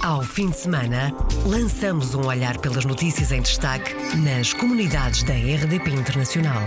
Ao fim de semana, lançamos um olhar pelas notícias em destaque nas comunidades da RDP Internacional.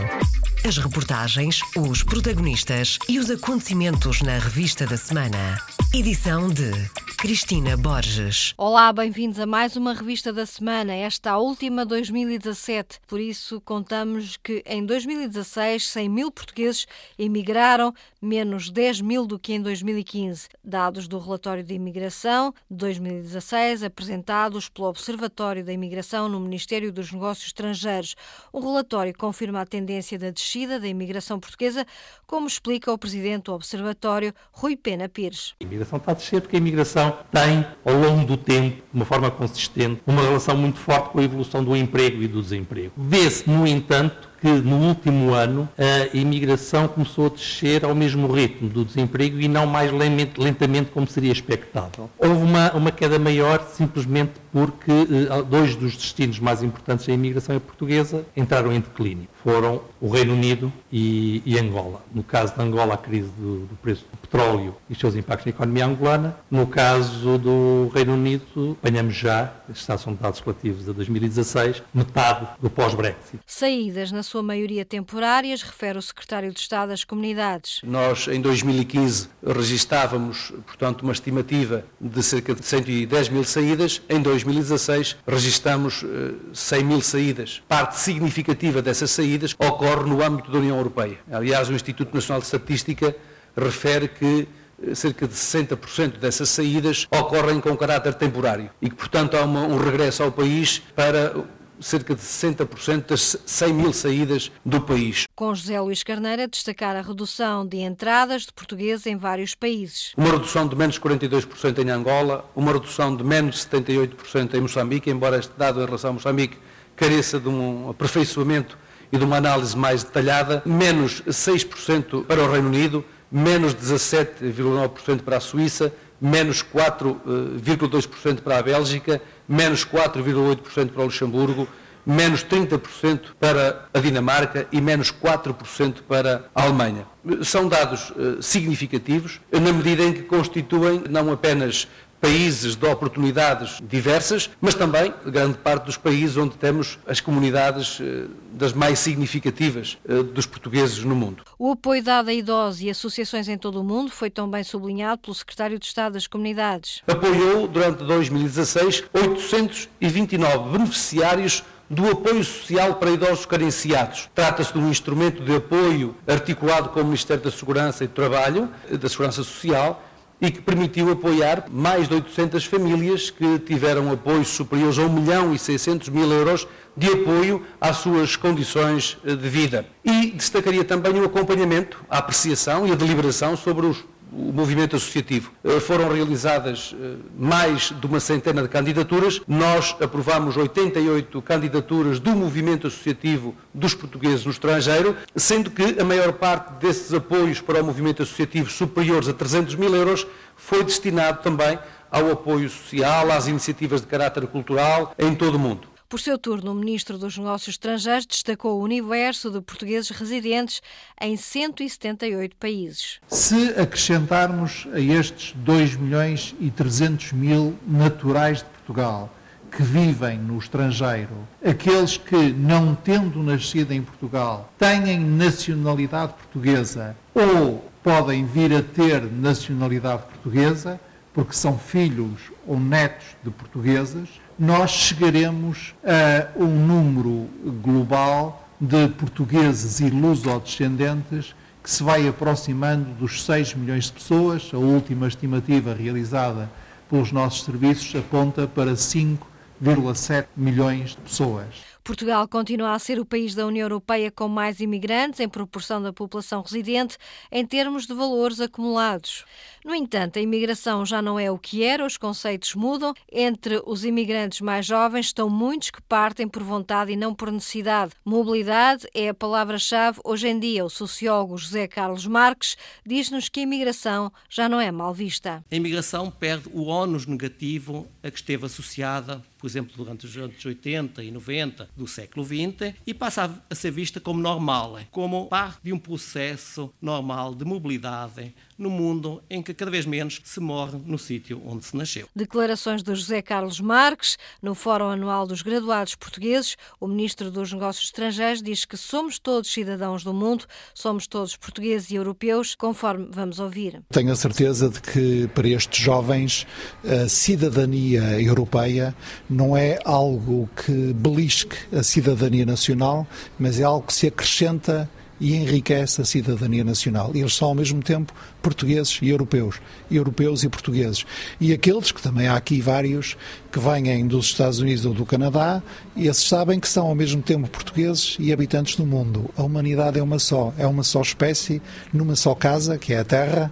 As reportagens, os protagonistas e os acontecimentos na revista da semana. Edição de Cristina Borges. Olá, bem-vindos a mais uma revista da semana, esta a última 2017. Por isso, contamos que em 2016 100 mil portugueses emigraram, menos 10 mil do que em 2015. Dados do relatório de imigração de 2016, apresentados pelo Observatório da Imigração no Ministério dos Negócios Estrangeiros. O relatório confirma a tendência da descida da imigração portuguesa, como explica o presidente do Observatório, Rui Pena Pires. A imigração está a descer porque a imigração tem, ao longo do tempo, de uma forma consistente, uma relação muito forte com a evolução do emprego e do desemprego. Vê-se, no entanto, que no último ano a imigração começou a descer ao mesmo ritmo do desemprego e não mais lentamente como seria expectável. Houve uma, uma queda maior simplesmente porque eh, dois dos destinos mais importantes da imigração portuguesa entraram em declínio. Foram o Reino Unido e, e Angola. No caso de Angola, a crise do, do, preço do petróleo e os seus impactos na economia angolana. No caso do Reino Unido, apanhamos já, estes são dados relativos a 2016, metade do pós-Brexit. Saídas na sua maioria temporárias, refere o secretário de Estado das Comunidades. Nós, em 2015, registávamos, portanto, uma estimativa de cerca de 110 mil saídas. Em 2016, registamos 100 eh, mil saídas. Parte significativa dessas saídas ocorre no âmbito da União Europeia. Aliás, o Instituto Nacional de Estatística refere que eh, cerca de 60% dessas saídas ocorrem com caráter temporário e que, portanto, há uma, um regresso ao país para cerca de 60% das 100 mil saídas do país. Com José Luís Carneira destacar a redução de entradas de portugueses em vários países. Uma redução de menos 42% em Angola, uma redução de menos 78% em Moçambique, embora este dado em relação a Moçambique careça de um aperfeiçoamento e de uma análise mais detalhada, menos 6% para o Reino Unido, menos 17,9% para a Suíça, menos 4,2% para a Bélgica, menos 4,8% para o Luxemburgo, menos 30% para a Dinamarca e menos 4% para a Alemanha. São dados uh, significativos, na medida em que constituem não apenas países de oportunidades diversas, mas também grande parte dos países onde temos as comunidades eh, das mais significativas eh, dos portugueses no mundo. O apoio dado a idosos e associações em todo o mundo foi também sublinhado pelo Secretário de Estado das Comunidades. Apoiou, durante 2016, 829 beneficiários do apoio social para idosos carenciados. Trata-se de um instrumento de apoio articulado com o Ministério da Segurança e do Trabalho, da Segurança Social, e que permitiu apoiar mais de 800 famílias que tiveram apoios superiores a 1 milhão e 600 mil euros de apoio às suas condições de vida. E destacaria também o acompanhamento, a apreciação e a deliberação sobre os o movimento associativo. Eh, foram realizadas eh, mais de uma centena de candidaturas. Nós aprovamos 88 candidaturas do movimento associativo dos portugueses no estrangeiro, sendo que a maior parte desses apoios para o movimento associativo superiores a 300 mil euros foi destinado também ao apoio social, às iniciativas de caráter cultural em todo o mundo. Por seu turno, o Ministro dos Negócios Estrangeiros destacou o universo de portugueses residentes em 178 países. Se acrescentarmos a estes 2 milhões e 300 mil naturais de Portugal, que vivem no estrangeiro, aqueles que, não tendo nascido em Portugal, têm nacionalidade portuguesa ou podem vir a ter nacionalidade portuguesa, porque são filhos ou netos de portugueses, nós chegaremos a um número global de portugueses e lusodescendentes que se vai aproximando dos 6 milhões de pessoas. A última estimativa realizada pelos nossos serviços aponta para 5,7 milhões de pessoas. Portugal continua a ser o país da União Europeia com mais imigrantes em proporção da população residente em termos de valores acumulados. No entanto, a imigração já não é o que era, os conceitos mudam. Entre os imigrantes mais jovens estão muitos que partem por vontade e não por necessidade. Mobilidade é a palavra-chave hoje em dia. O sociólogo José Carlos Marques diz-nos que a imigração já não é mal vista. A imigração perde o ónus negativo a que esteve associada por exemplo, durante os anos 80 e 90 do século XX, e passa a ser vista como normal, como parte de um processo normal de mobilidade no mundo em que cada vez menos se morre no sítio onde se nasceu. Declarações de José Carlos Marques no Fórum Anual dos Graduados Portugueses. O Ministro dos Negócios Estrangeiros diz que somos todos cidadãos do mundo, somos todos portugueses e europeus, conforme vamos ouvir. Tenho a certeza de que para estes jovens a cidadania europeia não é algo que belisque a cidadania nacional, mas é algo que se acrescenta e enriquece a cidadania nacional. Eles são ao mesmo tempo portugueses e europeus, europeus e portugueses. E aqueles que também há aqui vários que vêm dos Estados Unidos ou do Canadá, esses sabem que são ao mesmo tempo portugueses e habitantes do mundo. A humanidade é uma só, é uma só espécie, numa só casa, que é a Terra,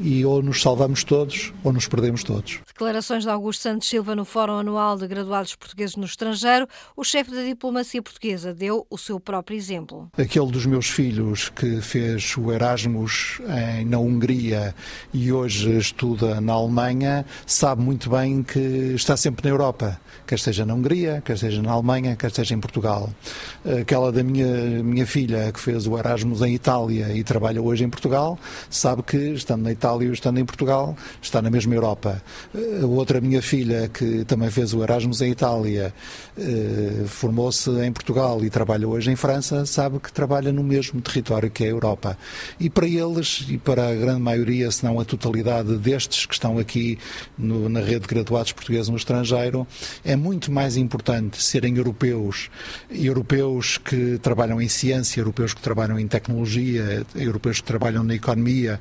e ou nos salvamos todos ou nos perdemos todos. Declarações de Augusto Santos Silva no Fórum Anual de Graduados Portugueses no Estrangeiro. O chefe da diplomacia portuguesa deu o seu próprio exemplo. Aquele dos meus filhos que fez o Erasmus em, na Hungria e hoje estuda na Alemanha sabe muito bem que está sempre na Europa, quer esteja na Hungria, quer esteja na Alemanha, quer esteja em Portugal. Aquela da minha, minha filha que fez o Erasmus em Itália e trabalha hoje em Portugal, sabe que estando na Itália e estando em Portugal está na mesma Europa a outra minha filha, que também fez o Erasmus em Itália, eh, formou-se em Portugal e trabalha hoje em França, sabe que trabalha no mesmo território que a Europa. E para eles, e para a grande maioria, se não a totalidade destes que estão aqui no, na rede de graduados portugueses no estrangeiro, é muito mais importante serem europeus, europeus que trabalham em ciência, europeus que trabalham em tecnologia, europeus que trabalham na economia,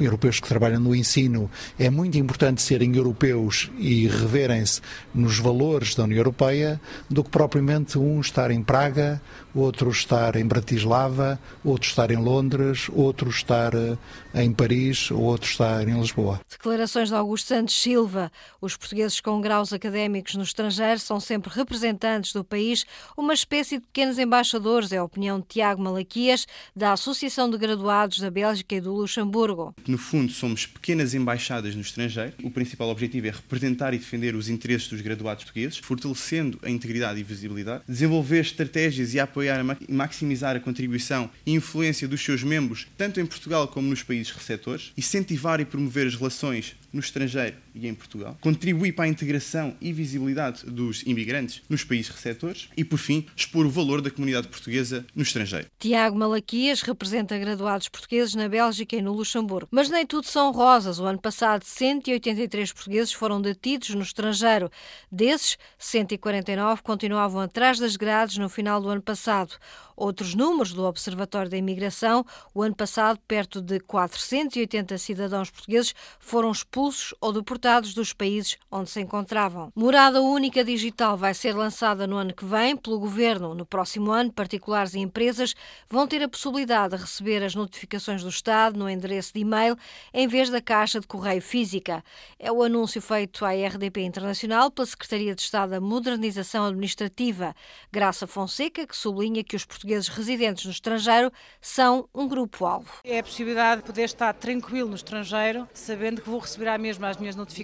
europeus que trabalham no ensino. É muito importante serem europeus europeus e reverem-se nos valores da União Europeia do que propriamente um estar em Praga, outro estar em Bratislava, outro estar em Londres, outro estar eh, em Paris, outro estar em Lisboa. Declarações de Augusto Santos Silva. Os portugueses com graus académicos no estrangeiro são sempre representantes do país, uma espécie de pequenos embaixadores, é a opinião de Tiago Malaquias, da Associação de Graduados da Bélgica e do Luxemburgo. No fundo, somos pequenas embaixadas no estrangeiro. O principal objetivo é representar e defender os interesses dos graduados portugueses, fortalecendo a integridade e visibilidade, desenvolver estratégias e apoiar e maximizar a contribuição e influência dos seus membros, tanto em Portugal como nos países receptores, incentivar e promover as relações no estrangeiro e em Portugal, contribuir para a integração e visibilidade dos imigrantes nos países receptores e, por fim, expor o valor da comunidade portuguesa no estrangeiro. Tiago Malaquias representa graduados portugueses na Bélgica e no Luxemburgo. Mas nem tudo são rosas. O ano passado, 183 portugueses foram detidos no estrangeiro. Desses, 149 continuavam atrás das grades no final do ano passado. Outros números do Observatório da Imigração, o ano passado, perto de 480 cidadãos portugueses foram expulsos ou deportados dos países onde se encontravam. Morada única digital vai ser lançada no ano que vem pelo governo. No próximo ano, particulares e empresas vão ter a possibilidade de receber as notificações do Estado no endereço de e-mail em vez da caixa de correio física. É o anúncio feito à RDP Internacional pela Secretaria de Estado da Modernização Administrativa, Graça Fonseca, que sublinha que os portugueses residentes no estrangeiro são um grupo-alvo. É a possibilidade de poder estar tranquilo no estrangeiro, sabendo que vou receber à mesma as minhas notificações,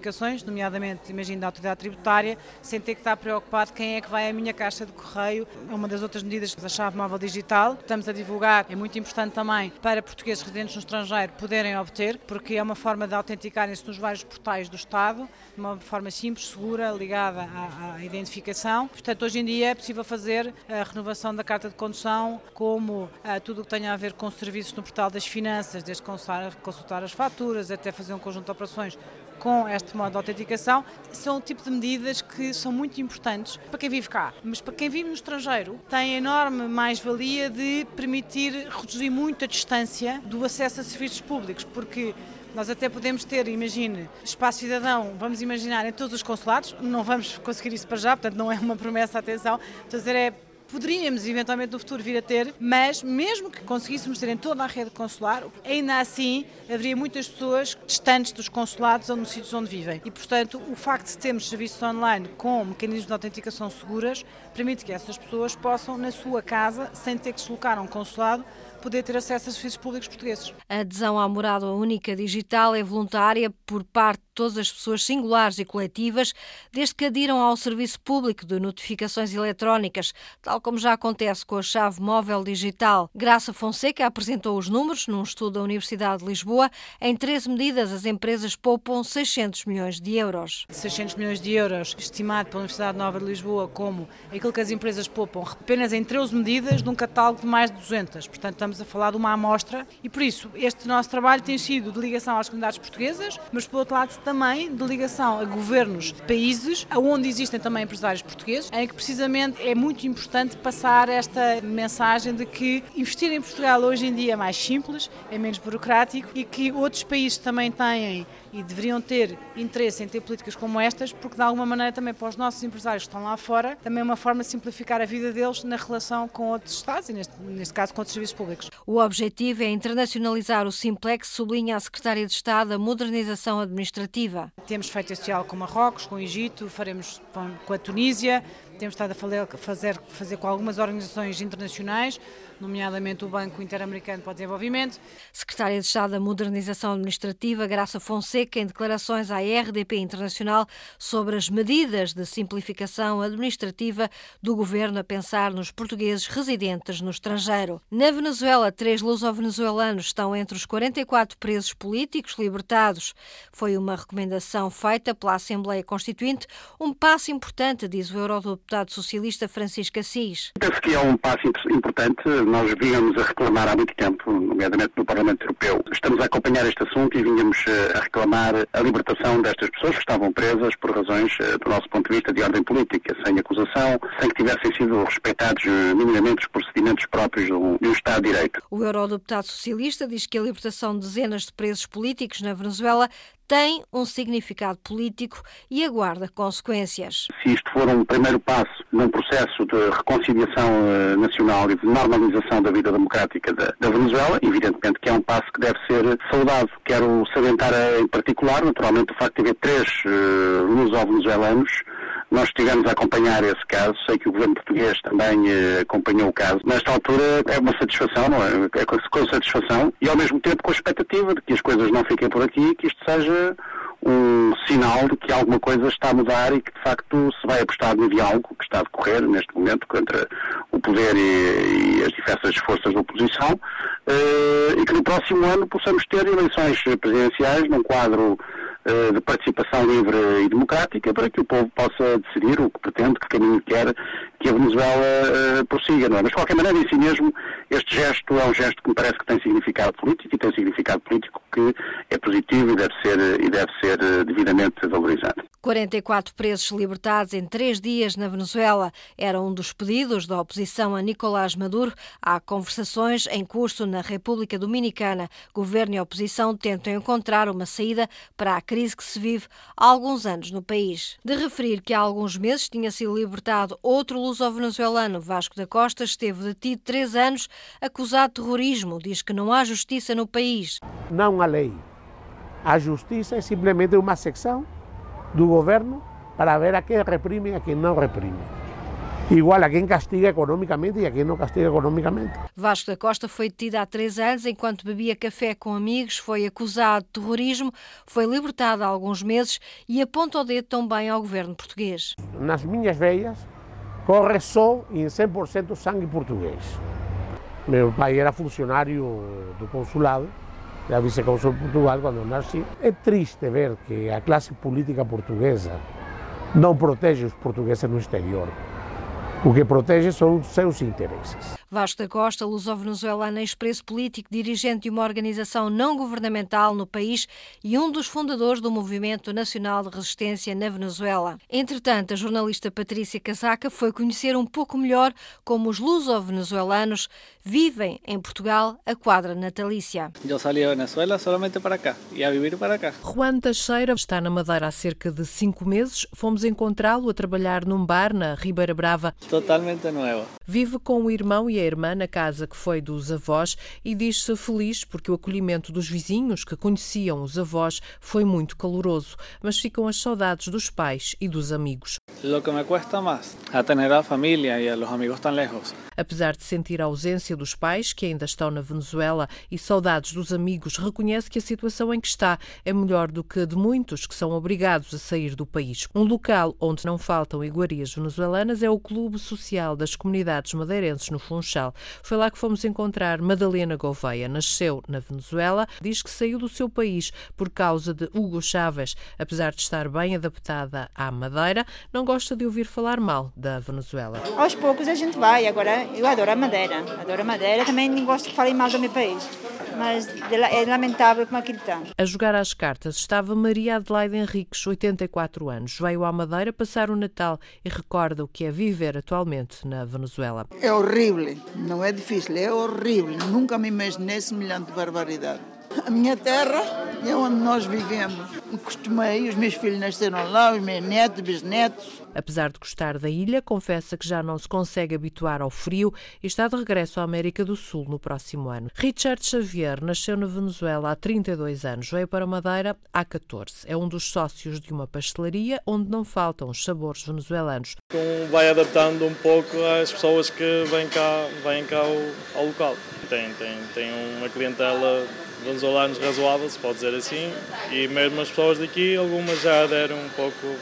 nomeadamente, imagino, da autoridade tributária, sem ter que estar preocupado quem é que vai à minha caixa de correio. É uma das outras medidas da chave móvel digital. Estamos a divulgar, é muito importante também para portugueses residentes no estrangeiro poderem obter, porque é uma forma de autenticarem-se nos vários portais do Estado, de uma forma simples, segura, ligada à, à identificação. Portanto, hoje em dia é possível fazer a renovação da carta de condução como ah, tudo o que tenha a ver com serviços no portal das finanças, desde consultar, consultar as faturas até fazer um conjunto de operações com este modo de autenticação, são o tipo de medidas que são muito importantes para quem vive cá. Mas para quem vive no estrangeiro, tem enorme mais-valia de permitir reduzir muito a distância do acesso a serviços públicos, porque nós até podemos ter, imagine, espaço cidadão, vamos imaginar, em todos os consulados, não vamos conseguir isso para já, portanto não é uma promessa, atenção, estou a dizer é poderíamos eventualmente no futuro vir a ter, mas mesmo que conseguíssemos ter em toda a rede consular, ainda assim haveria muitas pessoas distantes dos consulados ou nos sítios onde vivem. E, portanto, o facto de termos serviços online com mecanismos de autenticação seguras permite que essas pessoas possam, na sua casa, sem ter que deslocar a um consulado, poder ter acesso a serviços públicos portugueses. A adesão à morada única digital é voluntária por parte de todas as pessoas singulares e coletivas, desde que adiram ao serviço público de notificações eletrónicas, tal como já acontece com a chave móvel digital. Graça Fonseca apresentou os números num estudo da Universidade de Lisboa. Em 13 medidas, as empresas poupam 600 milhões de euros. 600 milhões de euros, estimado pela Universidade Nova de Lisboa como aquilo que as empresas poupam apenas em 13 medidas, num catálogo de mais de 200. Portanto, estamos a falar de uma amostra e, por isso, este nosso trabalho tem sido de ligação às comunidades portuguesas, mas, por outro lado, também de ligação a governos de países onde existem também empresários portugueses, em que precisamente é muito importante passar esta mensagem de que investir em Portugal hoje em dia é mais simples, é menos burocrático e que outros países também têm e deveriam ter interesse em ter políticas como estas, porque de alguma maneira também para os nossos empresários que estão lá fora, também é uma forma de simplificar a vida deles na relação com outros Estados e neste, neste caso com outros serviços públicos. O objetivo é internacionalizar o Simplex, sublinha a Secretária de Estado a modernização administrativa. Temos feito este diálogo com Marrocos, com o Egito, faremos com a Tunísia, temos estado a fazer, fazer com algumas organizações internacionais, nomeadamente o Banco Interamericano para o Desenvolvimento. Secretária de Estado da Modernização Administrativa, Graça Fonseca, em declarações à RDP Internacional sobre as medidas de simplificação administrativa do governo a pensar nos portugueses residentes no estrangeiro. Na Venezuela, três luso-venezuelanos estão entre os 44 presos políticos libertados. Foi uma recomendação feita pela Assembleia Constituinte, um passo importante, diz o eurodeputado socialista Francisco Assis. Penso que é um passo importante nós vínhamos a reclamar há muito tempo, nomeadamente no Parlamento Europeu. Estamos a acompanhar este assunto e vínhamos eh, a reclamar a libertação destas pessoas que estavam presas por razões, eh, do nosso ponto de vista, de ordem política, sem acusação, sem que tivessem sido respeitados eh, minimamente os procedimentos próprios de um, Estado de Direito. O eurodeputado socialista diz que a libertação de dezenas de presos políticos na Venezuela tem um significado político e aguarda consequências. Se isto for um primeiro passo num processo de reconciliação uh, nacional e de normalização da vida democrática da, Venezuela, evidentemente que é um passo que deve ser saudado. Quero salientar uh, em particular, naturalmente, o facto de haver três uh, luso-venezuelanos nós estivemos a acompanhar esse caso, sei que o governo português também eh, acompanhou o caso. Nesta altura é uma satisfação, é? é com, satisfação e ao mesmo tempo com a expectativa de que as coisas não fiquem por aqui, que isto seja um sinal de que alguma coisa está a mudar e que de facto se vai apostar no diálogo que está a decorrer neste momento contra o poder e, e as diversas forças da oposição uh, e que no próximo ano possamos ter eleições presidenciais num quadro de participação livre e democrática para que o povo possa decidir o que pretende, que caminho quer que a Venezuela uh, prossiga. Não é? Mas, de qualquer maneira, em si mesmo, este gesto é um gesto que me parece que tem significado político e tem significado político que é positivo e deve ser, e deve ser eh, devidamente valorizado. 44 presos libertados em três dias na Venezuela era um dos pedidos da oposição a Nicolás Maduro. Há conversações em curso na República Dominicana. Governo e oposição tentam encontrar uma saída para a crise que se vive há alguns anos no país. De referir que há alguns meses tinha sido libertado outro luso-venezuelano, Vasco da Costa, esteve detido três anos acusado de terrorismo. Diz que não há justiça no país. Não há lei. A justiça é simplesmente uma secção do governo para ver a quem reprime e a quem não reprime. Igual a quem castiga economicamente e a quem não castiga economicamente. Vasco da Costa foi detido há três anos enquanto bebia café com amigos, foi acusado de terrorismo, foi libertado há alguns meses e aponta o dedo também ao governo português. Nas minhas veias corre só em 100% sangue português. Meu pai era funcionário do consulado, da vice-consul de Portugal quando nasci. É triste ver que a classe política portuguesa não protege os portugueses no exterior. O que protege são os seus interesses. Vasco da Costa, luso-venezuelano, expresso político, dirigente de uma organização não governamental no país e um dos fundadores do Movimento Nacional de Resistência na Venezuela. Entretanto, a jornalista Patrícia Casaca foi conhecer um pouco melhor como os luso-venezuelanos vivem em Portugal a quadra natalícia. Eu saí da Venezuela somente para cá e a viver para cá. Juan Teixeira está na Madeira há cerca de cinco meses. Fomos encontrá-lo a trabalhar num bar na Ribeira Brava totalmente nova. Vive com o irmão e a a irmã na casa que foi dos avós e diz-se feliz porque o acolhimento dos vizinhos que conheciam os avós foi muito caloroso, mas ficam as saudades dos pais e dos amigos. Lo que me cuesta más a tener a familia y a los amigos tan lejos. Apesar de sentir a ausência dos pais, que ainda estão na Venezuela, e saudades dos amigos, reconhece que a situação em que está é melhor do que a de muitos que são obrigados a sair do país. Um local onde não faltam iguarias venezuelanas é o Clube Social das Comunidades Madeirenses no Funchal. Foi lá que fomos encontrar Madalena Gouveia. Nasceu na Venezuela, diz que saiu do seu país por causa de Hugo Chávez. Apesar de estar bem adaptada à Madeira, não gosta de ouvir falar mal da Venezuela. Aos poucos a gente vai, agora eu adoro a Madeira. Adoro a Madeira, também nem gosto que falem mal do meu país. Mas é lamentável como aquilo está. A jogar às cartas estava Maria Adelaide Henriques, 84 anos. Veio à Madeira passar o Natal e recorda o que é viver atualmente na Venezuela. É horrível, não é difícil, é horrível. Nunca me imaginei semelhante barbaridade. A minha terra é onde nós vivemos. Costumei, os meus filhos nasceram lá, os meus netos, bisnetos. Apesar de gostar da ilha, confessa que já não se consegue habituar ao frio e está de regresso à América do Sul no próximo ano. Richard Xavier nasceu na Venezuela há 32 anos, veio para Madeira há 14. É um dos sócios de uma pastelaria onde não faltam os sabores venezuelanos. Um vai adaptando um pouco às pessoas que vêm cá, vêm cá ao, ao local. Tem, tem, tem uma clientela venezuelanos razoável, se pode dizer assim, e mesmo as pessoas daqui, algumas já aderam um pouco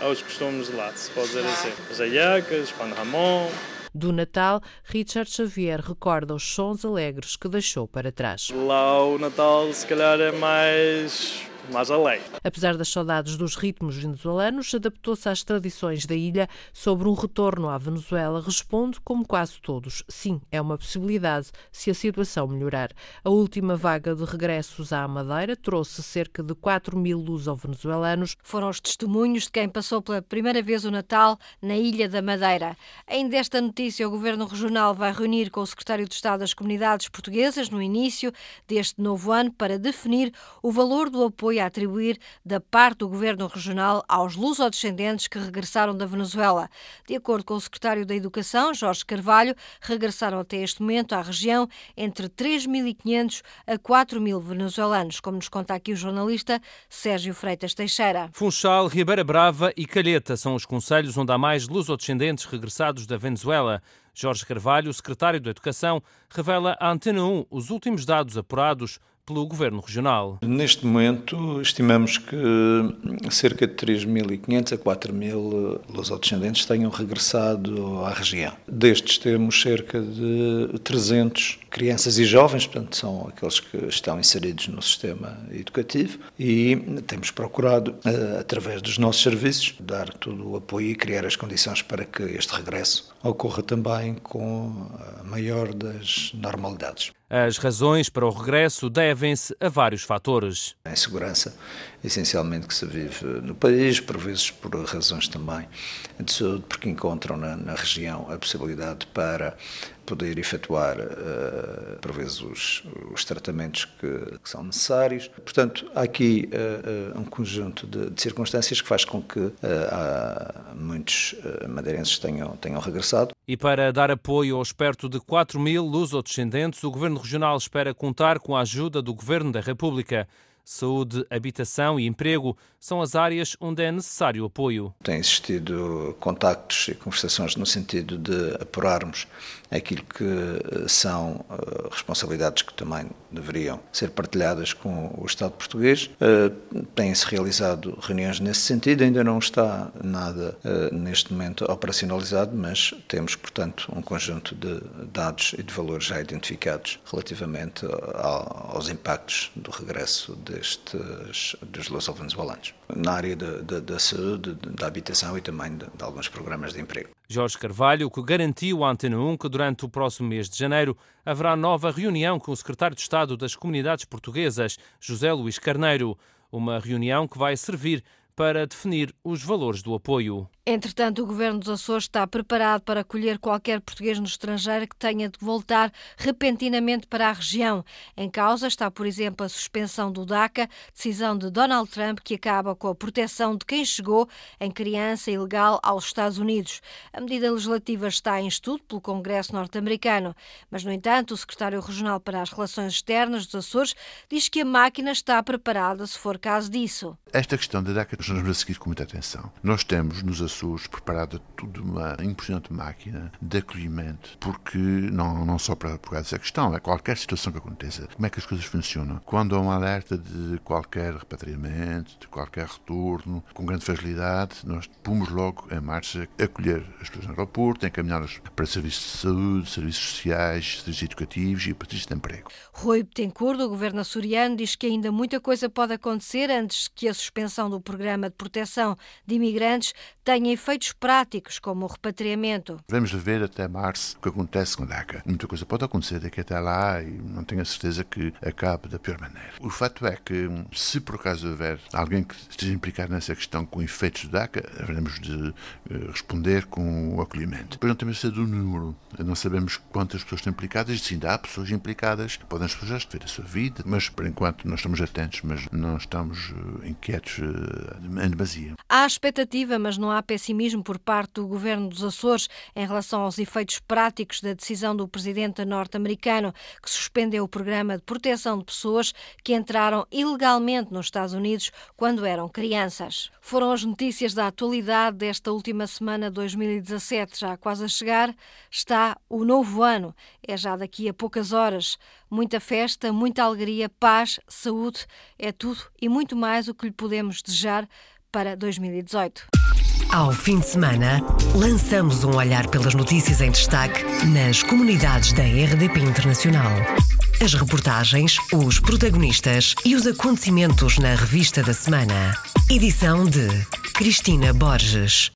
aos costumes de lá, se pode dizer assim. As aiacas, pão de ramon. Do Natal, Richard Xavier recorda os sons alegres que deixou para trás. Lá o Natal, se calhar, é mais mais além. Apesar das saudades dos ritmos venezuelanos, adaptou-se às tradições da ilha sobre um retorno à Venezuela. Responde, como quase todos, sim, é uma possibilidade se a situação melhorar. A última vaga de regressos à Madeira trouxe cerca de 4 mil luso-venezuelanos. Foram os testemunhos de quem passou pela primeira vez o Natal na Ilha da Madeira. Ainda esta notícia, o Governo Regional vai reunir com o Secretário de Estado das Comunidades Portuguesas no início deste novo ano para definir o valor do apoio a atribuir da parte do governo regional aos lusodescendentes que regressaram da Venezuela. De acordo com o secretário da Educação, Jorge Carvalho, regressaram até este momento à região entre 3.500 a 4.000 venezuelanos, como nos conta aqui o jornalista Sérgio Freitas Teixeira. Funchal, Ribeira Brava e Calheta são os conselhos onde há mais lusodescendentes regressados da Venezuela. Jorge Carvalho, secretário da Educação, revela à Antena 1 os últimos dados apurados pelo Governo Regional. Neste momento, estimamos que cerca de 3.500 a 4.000 lusodescendentes tenham regressado à região. Destes temos cerca de 300 crianças e jovens, portanto são aqueles que estão inseridos no sistema educativo e temos procurado, eh, através dos nossos serviços, dar todo o apoio e criar as condições para que este regresso ocorra também com a maior das normalidades. As razões para o regresso devem-se a vários fatores. A essencialmente, que se vive no país, por vezes por razões também de saúde, porque encontram na, na região a possibilidade para poder efetuar, uh, por vezes, os, os tratamentos que, que, são necessários. Portanto, há aqui uh, um conjunto de, de, circunstâncias que faz com que uh, muitos madeirenses tenham, tenham regressado. E para dar apoio aos perto de 4 mil luso-descendentes, o Governo Regional espera contar com a ajuda do Governo da República. Saúde, habitação e emprego são as áreas onde é necessário apoio. Tem existido contactos e conversações no sentido de apurarmos aquilo que eh, são uh, responsabilidades que também deveriam ser partilhadas com o Estado português. Uh, Têm-se realizado reuniões nesse sentido, ainda não está nada neste momento operacionalizado, mas temos, portanto, um conjunto de dados e de valores já identificados relativamente aos impactos do regresso destes dos luso-venezuelanos na área da saúde, da habitação e também de, de alguns programas de emprego. Jorge Carvalho, que garantiu à Antena 1 que durante o próximo mês de janeiro haverá nova reunião com o secretário de Estado das Comunidades Portuguesas, José Luís Carneiro. Uma reunião que vai servir para definir os valores do apoio. Entretanto, o governo dos Açores está preparado para acolher qualquer português no estrangeiro que tenha de voltar repentinamente para a região. Em causa está, por exemplo, a suspensão do DACA, decisão de Donald Trump que acaba com a proteção de quem chegou em criança ilegal aos Estados Unidos. A medida legislativa está em estudo pelo Congresso norte-americano, mas, no entanto, o secretário regional para as Relações Externas dos Açores diz que a máquina está preparada se for caso disso. Esta questão da DACA nós vamos seguir com muita atenção. Nós temos nos Açores preparada toda uma impressionante máquina de acolhimento, porque não, não só para por causa dessa questão, é qualquer situação que aconteça, como é que as coisas funcionam. Quando há um alerta de qualquer repatriamento, de qualquer retorno, com grande facilidade, nós pomos logo em marcha acolher as pessoas no aeroporto, encaminhá-las para serviços de saúde, serviços sociais, serviços educativos e para de emprego. Rui Betancourt, do governo açoriano, diz que ainda muita coisa pode acontecer antes que a suspensão do programa de proteção de imigrantes tenha efeitos práticos, como o repatriamento. Vamos ver até março o que acontece com a DACA. Muita coisa pode acontecer daqui até lá e não tenho a certeza que acabe da pior maneira. O fato é que, se por acaso houver alguém que esteja implicado nessa questão com efeitos da DACA, haveremos de eh, responder com o acolhimento. Depois não temos a do número. Não sabemos quantas pessoas estão implicadas, ainda há pessoas implicadas, podem as pessoas ver a sua vida, mas por enquanto nós estamos atentos, mas não estamos eh, inquietos eh, Há expectativa, mas não há pessimismo por parte do governo dos Açores em relação aos efeitos práticos da decisão do presidente norte-americano, que suspendeu o programa de proteção de pessoas que entraram ilegalmente nos Estados Unidos quando eram crianças. Foram as notícias da atualidade desta última semana de 2017, já quase a chegar. Está o novo ano, é já daqui a poucas horas. Muita festa, muita alegria, paz, saúde, é tudo e muito mais o que lhe podemos desejar para 2018. Ao fim de semana, lançamos um olhar pelas notícias em destaque nas comunidades da RDP Internacional. As reportagens, os protagonistas e os acontecimentos na revista da semana. Edição de Cristina Borges.